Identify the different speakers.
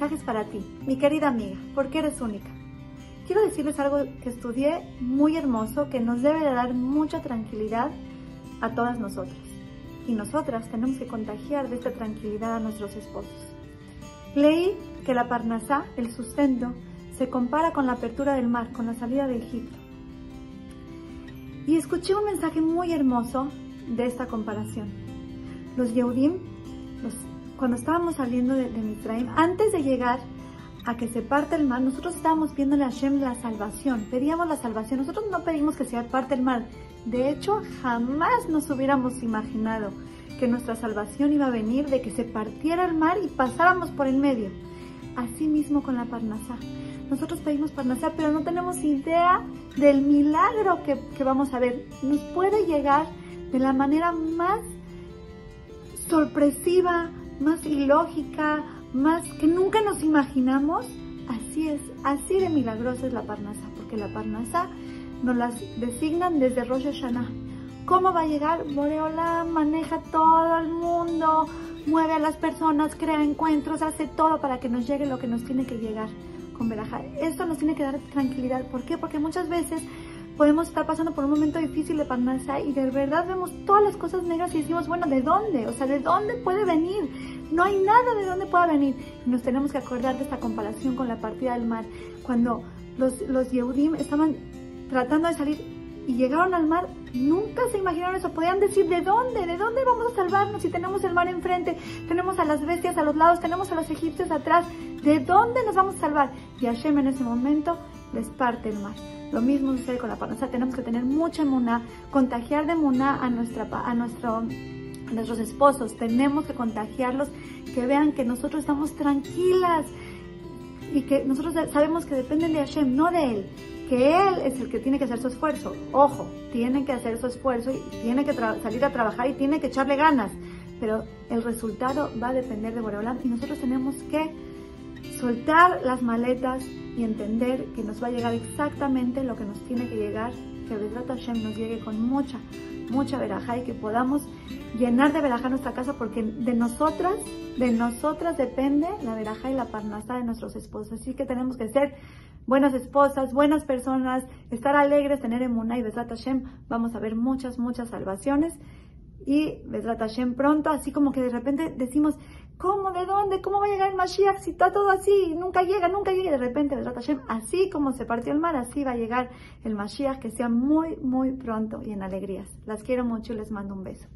Speaker 1: mensaje es para ti, mi querida amiga, porque eres única. Quiero decirles algo que estudié muy hermoso que nos debe de dar mucha tranquilidad a todas nosotras. Y nosotras tenemos que contagiar de esta tranquilidad a nuestros esposos. Leí que la Parnasá, el sustento, se compara con la apertura del mar, con la salida de Egipto. Y escuché un mensaje muy hermoso de esta comparación. Los Yehudim, cuando estábamos saliendo de, de antes de llegar a que se parte el mar, nosotros estábamos pidiendo a Hashem la salvación, pedíamos la salvación, nosotros no pedimos que se parte el mar, de hecho jamás nos hubiéramos imaginado que nuestra salvación iba a venir de que se partiera el mar y pasáramos por en medio. Así mismo con la Parnasá. Nosotros pedimos Parnasá, pero no tenemos idea del milagro que vamos a ver. Nos puede llegar de la manera más sorpresiva, más ilógica, más que nunca nos imaginamos. Así es, así de milagrosa es la Parnasá, porque la Parnasá nos las designan desde Rosh Hashanah. ¿Cómo va a llegar? Boreola maneja todo el mundo, mueve a las personas, crea encuentros, hace todo para que nos llegue lo que nos tiene que llegar con Berajá. Esto nos tiene que dar tranquilidad. ¿Por qué? Porque muchas veces podemos estar pasando por un momento difícil de Parnasá y de verdad vemos todas las cosas negras y decimos, bueno, ¿de dónde? O sea, ¿de dónde puede venir? No hay nada de dónde pueda venir. Nos tenemos que acordar de esta comparación con la partida del mar. Cuando los, los Yehudim estaban tratando de salir y llegaron al mar, nunca se imaginaron eso. Podían decir, ¿de dónde? ¿De dónde vamos a salvarnos si tenemos el mar enfrente? Tenemos a las bestias a los lados, tenemos a los egipcios atrás. ¿De dónde nos vamos a salvar? Y Hashem en ese momento les parte el mar. Lo mismo sucede con la parnasa. Tenemos que tener mucha emuná, contagiar de emuná a, nuestra, a, nuestro, nuestros esposos. Tenemos que contagiarlos, que vean que nosotros estamos tranquilas y que nosotros sabemos que dependen de Hashem, no de Él que él es el que tiene que hacer su esfuerzo. Ojo, tiene que hacer su esfuerzo y tiene que salir a trabajar y tiene que echarle ganas. Pero el resultado va a depender de Boreolam y nosotros tenemos que soltar las maletas y entender que nos va a llegar exactamente lo que nos tiene que llegar, que Vedrat Hashem nos llegue con mucha, mucha verajá y que podamos llenar de verajá nuestra casa porque de nosotras, de nosotras depende la verajá y la parnasa de nuestros esposos. Así que tenemos que ser buenas esposas, buenas personas, estar alegres, tener emuná y Besrat Hashem, vamos a ver muchas, muchas salvaciones. Y Besrat Hashem pronto, así como que de repente decimos, ¿cómo? ¿De dónde? ¿Cómo va a llegar el Mashiach si está todo así? Nunca llega, nunca llega. Y de repente así como se partió el mar, así va a llegar el Mashiach, que sea muy, muy pronto y en alegrías. Las quiero mucho y les mando un beso.